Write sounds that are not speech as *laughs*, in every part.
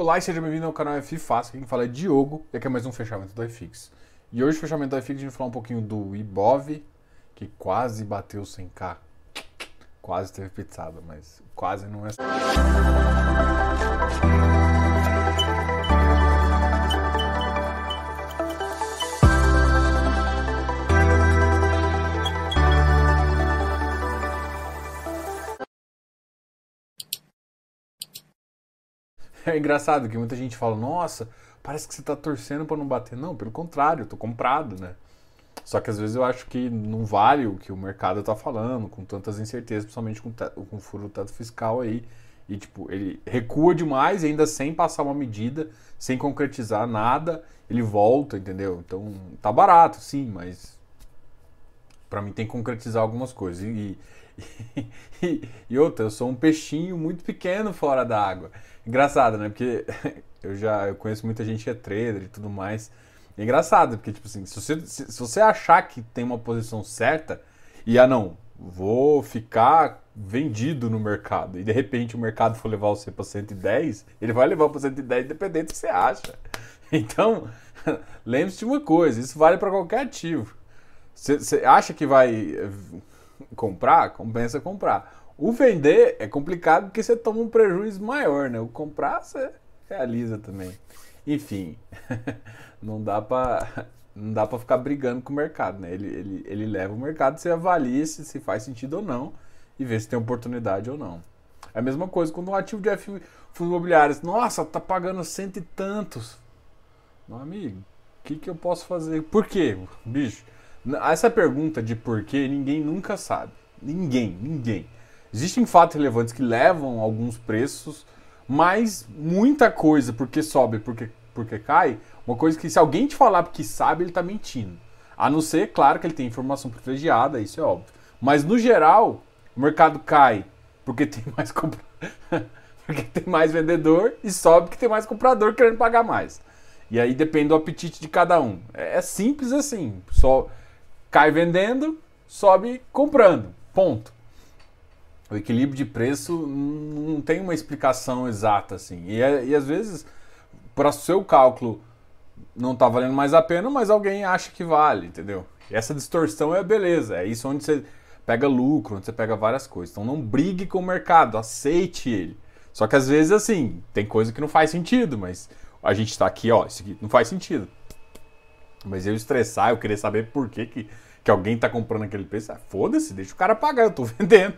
Olá e seja bem-vindo ao canal F Fácil. Quem fala é Diogo e aqui é mais um fechamento do iFix. E hoje, fechamento do iFix, a gente vai falar um pouquinho do Ibov, que quase bateu 100k. Quase teve pizzada, mas quase não é. *laughs* É engraçado que muita gente fala, nossa, parece que você está torcendo para não bater. Não, pelo contrário, eu tô comprado, né? Só que às vezes eu acho que não vale o que o mercado está falando, com tantas incertezas, principalmente com, com o furo do teto fiscal aí. E tipo, ele recua demais ainda sem passar uma medida, sem concretizar nada, ele volta, entendeu? Então tá barato, sim, mas para mim tem que concretizar algumas coisas. E, *laughs* e, e, outra, eu sou um peixinho muito pequeno fora da água. Engraçado, né? Porque *laughs* eu já eu conheço muita gente que é trader e tudo mais. É engraçado, porque, tipo assim, se você, se, se você achar que tem uma posição certa e, ah, não, vou ficar vendido no mercado e de repente o mercado for levar você para 110, ele vai levar para 110 independente do que você acha. *laughs* Então, lembre-se de uma coisa, isso vale para qualquer ativo. Você acha que vai comprar, compensa comprar. O vender é complicado porque você toma um prejuízo maior, né? O comprar você realiza também. Enfim, *laughs* não dá para não dá para ficar brigando com o mercado, né? Ele, ele, ele leva o mercado, você avalia se, se faz sentido ou não e vê se tem oportunidade ou não. É a mesma coisa quando um ativo de fundos imobiliários, nossa, tá pagando cento e tantos. Meu amigo, o que, que eu posso fazer? Por quê, bicho? Essa pergunta de porquê ninguém nunca sabe. Ninguém, ninguém. Existem fatos relevantes que levam alguns preços, mas muita coisa, porque sobe, porque, porque cai, uma coisa que se alguém te falar porque sabe, ele está mentindo. A não ser, claro, que ele tem informação privilegiada, isso é óbvio. Mas no geral, o mercado cai porque tem mais compra... *laughs* porque tem mais vendedor e sobe porque tem mais comprador querendo pagar mais. E aí depende do apetite de cada um. É, é simples assim. Só cai vendendo, sobe comprando. Ponto. O equilíbrio de preço não tem uma explicação exata assim. E, é, e às vezes, para seu cálculo, não está valendo mais a pena, mas alguém acha que vale, entendeu? E essa distorção é beleza. É isso onde você pega lucro, onde você pega várias coisas. Então não brigue com o mercado, aceite ele. Só que às vezes, assim, tem coisa que não faz sentido, mas a gente está aqui, ó, isso aqui não faz sentido. Mas eu estressar, eu querer saber por que, que, que alguém está comprando aquele preço, ah, foda-se, deixa o cara pagar, eu estou *laughs* vendendo.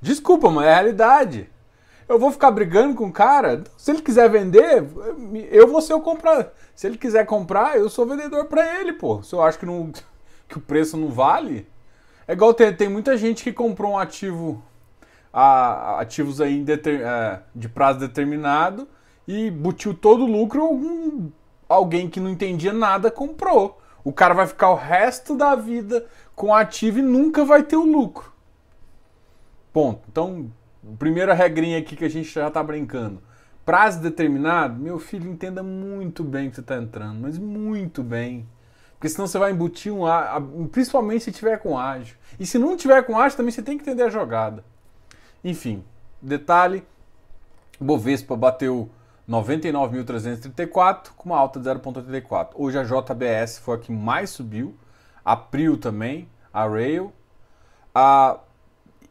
Desculpa, mas é a realidade. Eu vou ficar brigando com o cara? Se ele quiser vender, eu vou ser o comprador. Se ele quiser comprar, eu sou vendedor para ele, pô. Se eu acho que, não, que o preço não vale. É igual tem, tem muita gente que comprou um ativo, a, ativos aí de, é, de prazo determinado e butiu todo o lucro, algum, alguém que não entendia nada comprou. O cara vai ficar o resto da vida com ativo e nunca vai ter o lucro. Ponto. Então, primeira regrinha aqui que a gente já está brincando. Prazo determinado, meu filho, entenda muito bem que você está entrando, mas muito bem. Porque senão você vai embutir um principalmente se tiver com ágio. E se não tiver com ágio, também você tem que entender a jogada. Enfim, detalhe, Bovespa bateu 99.334 com uma alta de 0,84. Hoje a JBS foi a que mais subiu, a Prio também, a Rail, a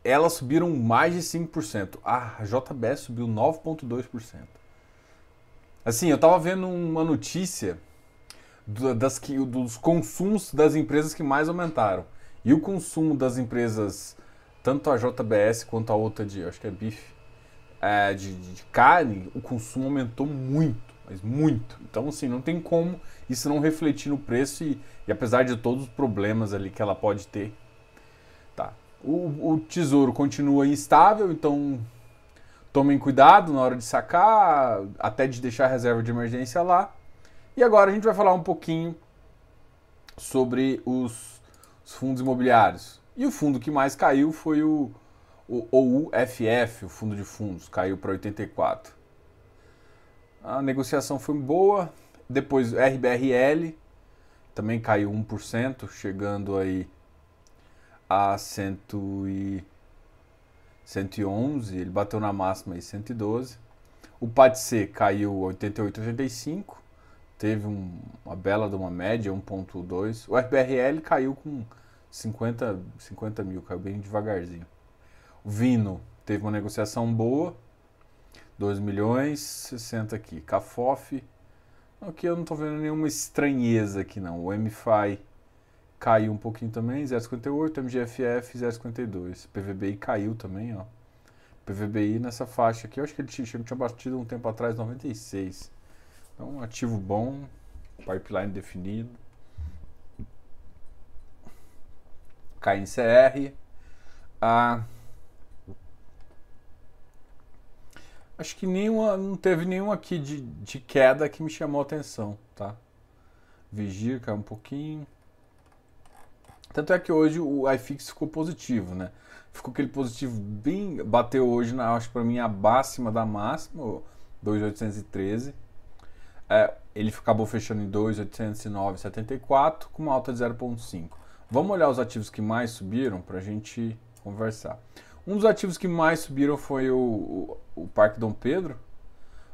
elas subiram mais de 5%. a JBS subiu 9,2%. Assim, eu estava vendo uma notícia das que, dos consumos das empresas que mais aumentaram. E o consumo das empresas, tanto a JBS quanto a outra de, acho que é bife, é, de, de carne, o consumo aumentou muito, mas muito. Então, assim, não tem como isso não refletir no preço e, e apesar de todos os problemas ali que ela pode ter, o, o tesouro continua instável, então tomem cuidado na hora de sacar, até de deixar a reserva de emergência lá. E agora a gente vai falar um pouquinho sobre os, os fundos imobiliários. E o fundo que mais caiu foi o, o OUFF, o fundo de fundos, caiu para 84. A negociação foi boa. Depois RBRL também caiu 1%, chegando aí a 100 e 111, ele bateu na máxima aí 112. O PATC caiu 88,85, teve um, uma bela de uma média, 1,2. O FBRL caiu com 50, 50 mil, caiu bem devagarzinho. Vino teve uma negociação boa, 2 milhões, 60 aqui. Cafof, aqui eu não estou vendo nenhuma estranheza aqui não. O MFI caiu um pouquinho também, 0,58, MGFF 0,52. PVBI caiu também, ó. PVBI nessa faixa aqui, eu acho que ele tinha, tinha batido um tempo atrás 96. Então, ativo bom, pipeline definido. KNCR. Ah, acho que nenhuma, não teve nenhum aqui de, de queda que me chamou a atenção, tá? Vigir caiu um pouquinho. Tanto é que hoje o iFix ficou positivo, né? Ficou aquele positivo bem. Bateu hoje, na, acho para mim, a máxima da máxima, 2,813. É, ele acabou fechando em 2,809,74 com uma alta de 0,5. Vamos olhar os ativos que mais subiram para a gente conversar. Um dos ativos que mais subiram foi o, o, Parque Dom Pedro,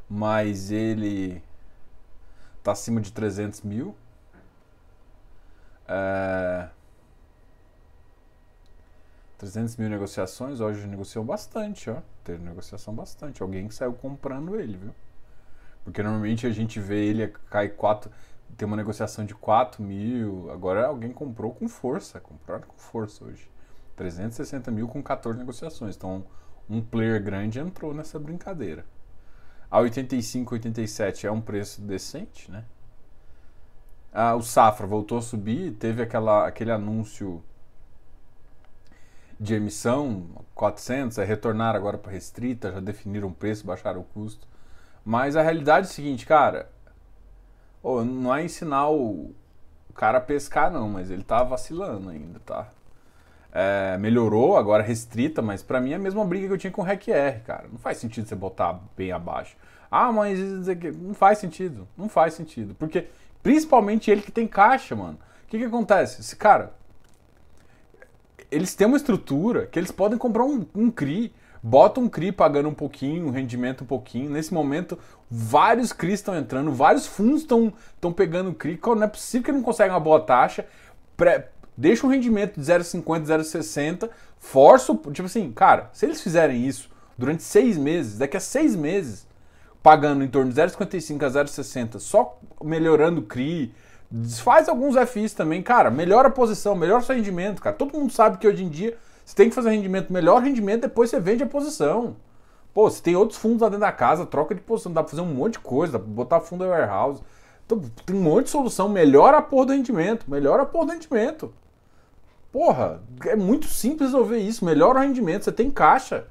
mas ele está acima de 300 mil. É, 300 mil negociações, hoje negociou bastante, ó. Teve negociação bastante. Alguém que saiu comprando ele, viu? Porque normalmente a gente vê ele cair 4. Tem uma negociação de 4 mil. Agora alguém comprou com força. Compraram com força hoje. 360 mil com 14 negociações. Então um player grande entrou nessa brincadeira. A 85, 87 é um preço decente, né? Ah, o Safra voltou a subir, teve aquela, aquele anúncio de emissão, 400, é retornar agora para restrita, já definiram o preço, baixaram o custo. Mas a realidade é a seguinte, cara, oh, não é ensinar o cara a pescar não, mas ele tá vacilando ainda, tá? É, melhorou, agora restrita, mas para mim é a mesma briga que eu tinha com o REC-R, cara. Não faz sentido você botar bem abaixo. Ah, mas não faz sentido, não faz sentido. Porque, principalmente ele que tem caixa, mano. O que que acontece? Esse cara, eles têm uma estrutura que eles podem comprar um, um CRI, bota um CRI pagando um pouquinho, um rendimento um pouquinho. Nesse momento, vários CRIs estão entrando, vários fundos estão pegando CRI. Não é possível que não conseguem uma boa taxa. Pré, deixa um rendimento de 0,50, 0,60, força, tipo assim, cara, se eles fizerem isso durante seis meses, daqui a seis meses, pagando em torno de 0,55 a 0,60, só melhorando o CRI, Desfaz alguns FIs também, cara. Melhora a posição, melhora o seu rendimento, cara. Todo mundo sabe que hoje em dia você tem que fazer rendimento, melhor rendimento, depois você vende a posição. Pô, você tem outros fundos lá dentro da casa, troca de posição, dá pra fazer um monte de coisa, dá pra botar fundo warehouse. Então, tem um monte de solução, melhora a porra do rendimento, melhora a porra do rendimento. Porra, é muito simples resolver isso, melhora o rendimento, você tem caixa.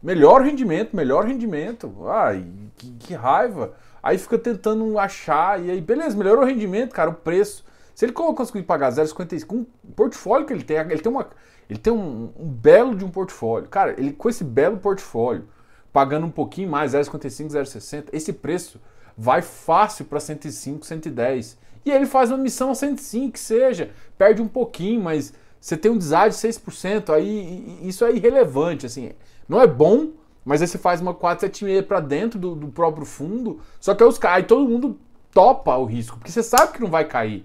Melhor rendimento, melhor rendimento. Ai, que, que raiva. Aí fica tentando achar, e aí, beleza, melhorou o rendimento, cara, o preço. Se ele conseguir pagar 0,55, com o portfólio que ele tem, ele tem, uma, ele tem um, um, belo de um portfólio. Cara, ele com esse belo portfólio, pagando um pouquinho mais, 0,55, 0,60, esse preço vai fácil para 105, 110. E ele faz uma missão a 105, que seja, perde um pouquinho, mas você tem um deságio de 6%, aí isso é irrelevante, assim. Não é bom, mas aí você faz uma 476 para dentro do, do, próprio fundo, só que aí, os, aí todo mundo topa o risco, porque você sabe que não vai cair.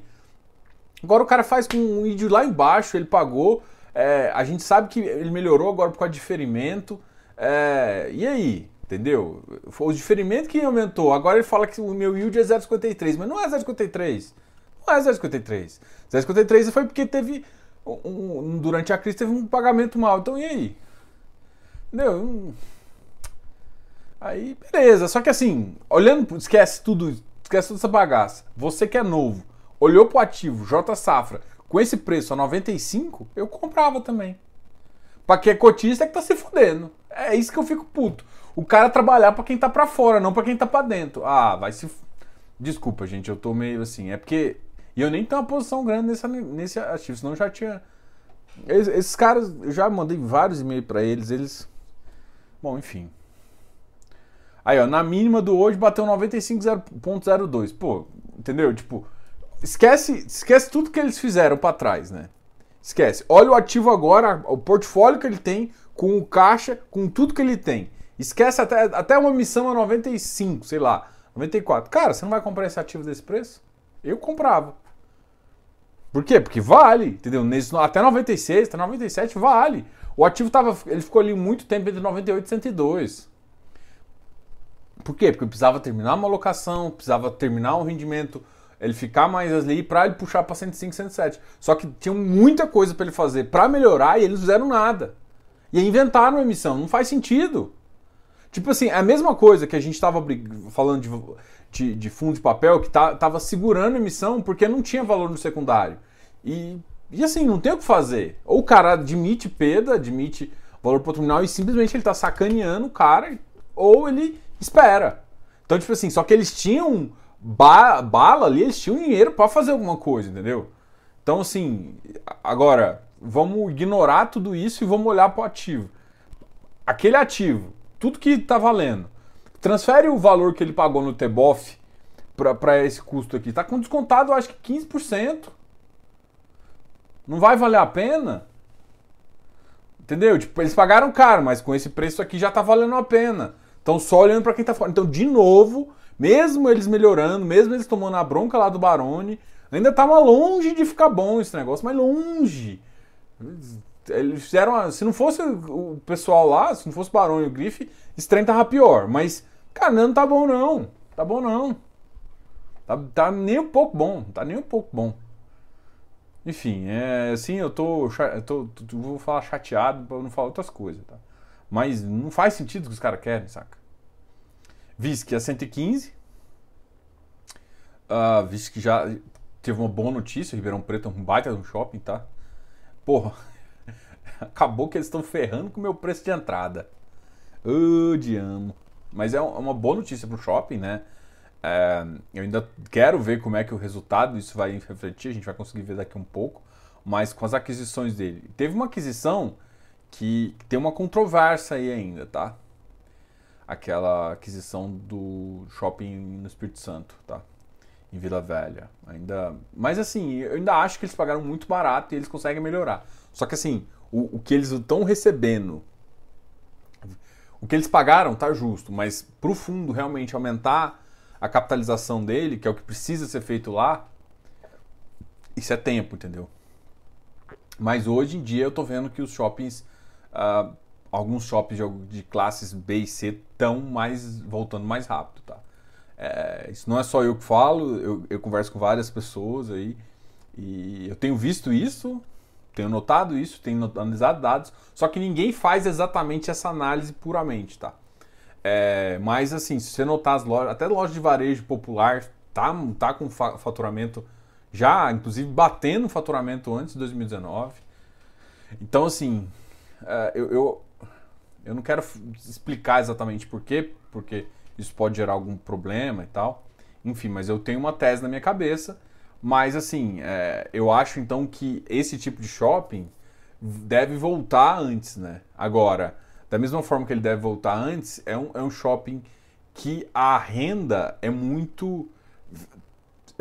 Agora o cara faz com um ID lá embaixo, ele pagou, é, a gente sabe que ele melhorou agora por causa de diferimento, é, e aí? Entendeu? Foi o diferimento que aumentou. Agora ele fala que o meu yield é 0,53, mas não é 0,53. Não é 0,53. 0,53 foi porque teve. Um, durante a crise teve um pagamento mal. Então e aí? Entendeu? Aí, beleza. Só que assim, olhando, esquece tudo, esquece toda essa bagaça. Você que é novo, olhou pro ativo J Safra com esse preço a 95, eu comprava também. Pra quem é cotista é que tá se fudendo. É isso que eu fico puto. O cara trabalhar para quem tá para fora, não para quem tá para dentro. Ah, vai se. Desculpa, gente, eu tô meio assim. É porque. E eu nem tenho uma posição grande nesse, nesse ativo, senão já tinha. Esses, esses caras, eu já mandei vários e-mails para eles, eles. Bom, enfim. Aí, ó, na mínima do hoje bateu 95,02. Pô, entendeu? Tipo, esquece, esquece tudo que eles fizeram para trás, né? Esquece. Olha o ativo agora, o portfólio que ele tem, com o caixa, com tudo que ele tem. Esquece até, até uma missão a 95, sei lá, 94. Cara, você não vai comprar esse ativo desse preço? Eu comprava. Por quê? Porque vale, entendeu? Nesse, até 96, até 97 vale. O ativo tava, ele ficou ali muito tempo entre 98 e 102. Por quê? Porque precisava terminar uma locação, precisava terminar um rendimento, ele ficar mais ali para ele puxar para 105, 107. Só que tinha muita coisa para ele fazer para melhorar e eles fizeram nada. E inventaram uma emissão, não faz sentido. Tipo assim, é a mesma coisa que a gente estava falando de, de, de, fundo de papel que tá, tava segurando a emissão porque não tinha valor no secundário. E, e assim, não tem o que fazer. Ou o cara admite perda, admite valor patrimonial e simplesmente ele está sacaneando o cara, ou ele espera. Então, tipo assim, só que eles tinham ba bala ali, eles tinham dinheiro para fazer alguma coisa, entendeu? Então, assim, agora, vamos ignorar tudo isso e vamos olhar para o ativo. Aquele ativo tudo que está valendo. Transfere o valor que ele pagou no TBOF para esse custo aqui. Está com descontado, acho que 15%. Não vai valer a pena? Entendeu? Tipo, eles pagaram caro, mas com esse preço aqui já está valendo a pena. Então, só olhando para quem está fora. Então, de novo, mesmo eles melhorando, mesmo eles tomando a bronca lá do Barone, ainda estava longe de ficar bom esse negócio, mas longe. Eles fizeram. Se não fosse o pessoal lá, se não fosse o Barão e o Grife, esse trem tava pior. Mas, cara, não tá bom não. Tá bom não. Tá, tá nem um pouco bom. Tá nem um pouco bom. Enfim, é assim, eu tô, eu tô, tô, Vou falar chateado pra não falar outras coisas, tá? Mas não faz sentido o que os caras querem, saca? que é 115. Uh, que já teve uma boa notícia, Ribeirão Preto é um baita de um shopping, tá? Porra, *laughs* acabou que eles estão ferrando com o meu preço de entrada. Ô, oh, amo. Mas é uma boa notícia para o shopping, né? É, eu ainda quero ver como é que o resultado isso vai refletir, a gente vai conseguir ver daqui um pouco, mas com as aquisições dele. Teve uma aquisição que tem uma controvérsia aí ainda, tá? Aquela aquisição do shopping no Espírito Santo, tá? Em Vila Velha. Ainda, mas assim, eu ainda acho que eles pagaram muito barato e eles conseguem melhorar. Só que assim, o, o que eles estão recebendo, o que eles pagaram tá justo, mas para o fundo realmente aumentar a capitalização dele, que é o que precisa ser feito lá, isso é tempo, entendeu? Mas hoje em dia eu tô vendo que os shoppings, uh, alguns shoppings de, de, classes B e C estão mais voltando mais rápido, tá? É, isso não é só eu que falo, eu, eu converso com várias pessoas aí e eu tenho visto isso tenho notado isso, tenho analisado dados, só que ninguém faz exatamente essa análise puramente, tá? É, mas assim, se você notar as lojas, até loja de varejo popular tá, tá com faturamento já, inclusive batendo o faturamento antes de 2019. Então assim, é, eu, eu, eu não quero explicar exatamente por quê, porque isso pode gerar algum problema e tal. Enfim, mas eu tenho uma tese na minha cabeça mas assim, é, eu acho então que esse tipo de shopping deve voltar antes, né? Agora, da mesma forma que ele deve voltar antes, é um, é um shopping que a renda é muito.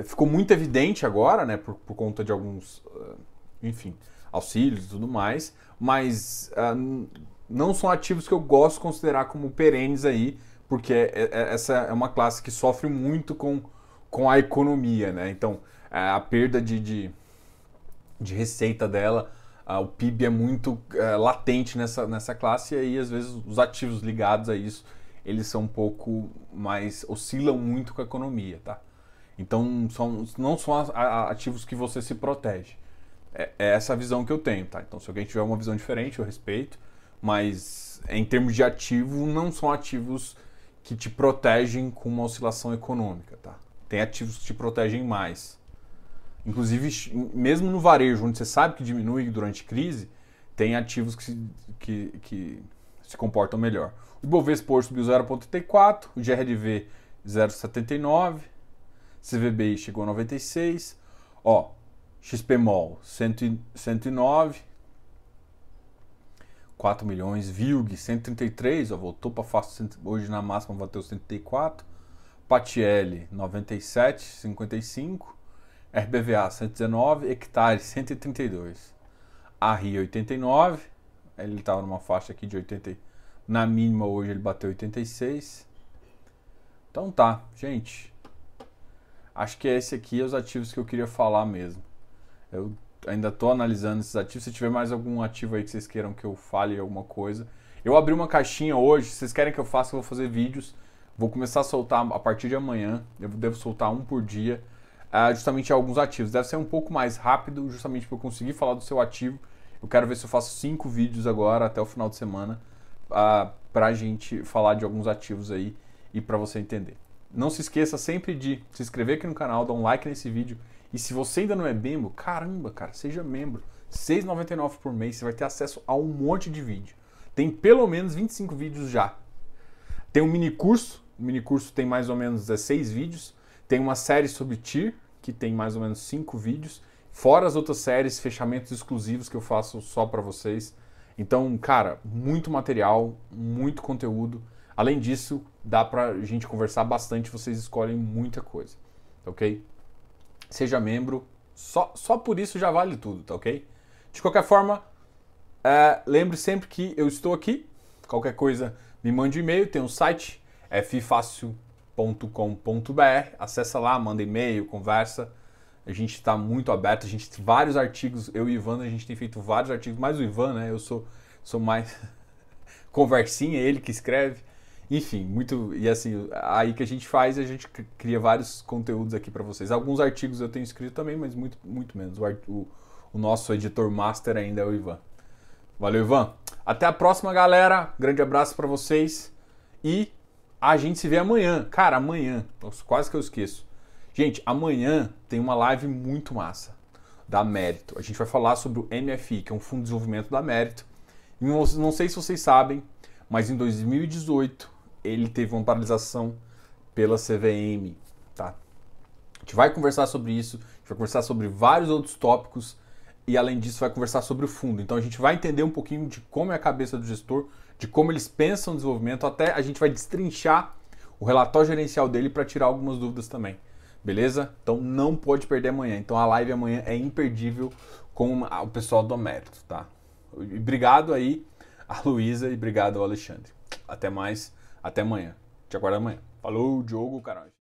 Ficou muito evidente agora, né? Por, por conta de alguns, ah, enfim, auxílios e tudo mais, mas uh, não são ativos que eu gosto de considerar como perenes aí, porque é, é, essa é uma classe que sofre muito com, com a economia, né? Então, a perda de, de, de receita dela, o PIB é muito é, latente nessa, nessa classe e aí às vezes os ativos ligados a isso eles são um pouco mais oscilam muito com a economia, tá? Então são, não são ativos que você se protege. É, é essa visão que eu tenho, tá? Então se alguém tiver uma visão diferente, eu respeito, mas em termos de ativo, não são ativos que te protegem com uma oscilação econômica, tá? Tem ativos que te protegem mais. Inclusive, mesmo no varejo, onde você sabe que diminui durante crise, tem ativos que se, que, que se comportam melhor. O Ibovespa hoje subiu 0,34, o GRDV 0,79, CVBI chegou a 96, ó, XPMOL 109, 4 milhões, VILG 133, ó, voltou para fácil, hoje na máxima bateu 134, PATL 97, 55, RBVA 119, hectares 132. ARRI 89, ele estava numa faixa aqui de 89 Na mínima hoje ele bateu 86. Então tá, gente. Acho que esse aqui é os ativos que eu queria falar mesmo. Eu ainda estou analisando esses ativos. Se tiver mais algum ativo aí que vocês queiram que eu fale alguma coisa. Eu abri uma caixinha hoje. Vocês querem que eu faça, eu vou fazer vídeos. Vou começar a soltar a partir de amanhã. Eu devo soltar um por dia. Uh, justamente alguns ativos. Deve ser um pouco mais rápido, justamente para eu conseguir falar do seu ativo. Eu quero ver se eu faço cinco vídeos agora até o final de semana uh, para a gente falar de alguns ativos aí e para você entender. Não se esqueça sempre de se inscrever aqui no canal, dar um like nesse vídeo. E se você ainda não é membro, caramba, cara, seja membro. R$ 6,99 por mês, você vai ter acesso a um monte de vídeo. Tem pelo menos 25 vídeos já. Tem um mini curso, o mini curso tem mais ou menos 16 vídeos. Tem uma série sobre TIR, que tem mais ou menos 5 vídeos. Fora as outras séries, fechamentos exclusivos que eu faço só para vocês. Então, cara, muito material, muito conteúdo. Além disso, dá pra gente conversar bastante, vocês escolhem muita coisa, ok? Seja membro, só, só por isso já vale tudo, tá ok? De qualquer forma, é, lembre sempre que eu estou aqui. Qualquer coisa, me mande um e-mail, tem um site, ffácil.com.br. Acessa lá, manda e-mail, conversa. A gente está muito aberto, a gente tem vários artigos, eu e o Ivan, a gente tem feito vários artigos, mais o Ivan, né? Eu sou, sou mais *laughs* conversinha, ele que escreve. Enfim, muito. E assim, aí que a gente faz, a gente cria vários conteúdos aqui para vocês. Alguns artigos eu tenho escrito também, mas muito, muito menos. O, o, o nosso editor master ainda é o Ivan. Valeu, Ivan. Até a próxima, galera. Grande abraço para vocês. E a gente se vê amanhã. Cara, amanhã. Quase que eu esqueço. Gente, amanhã tem uma live muito massa da Mérito. A gente vai falar sobre o MFI, que é um fundo de desenvolvimento da Mérito. Não, não sei se vocês sabem, mas em 2018 ele teve uma paralisação pela CVM, tá? A gente vai conversar sobre isso, a gente vai conversar sobre vários outros tópicos e além disso vai conversar sobre o fundo. Então a gente vai entender um pouquinho de como é a cabeça do gestor, de como eles pensam no desenvolvimento, até a gente vai destrinchar o relatório gerencial dele para tirar algumas dúvidas também. Beleza? Então não pode perder amanhã. Então a live amanhã é imperdível com o pessoal do Mérito, tá? Obrigado aí a Luísa e obrigado ao Alexandre. Até mais. Até amanhã. Te aguardo amanhã. Falou, Diogo, caralho.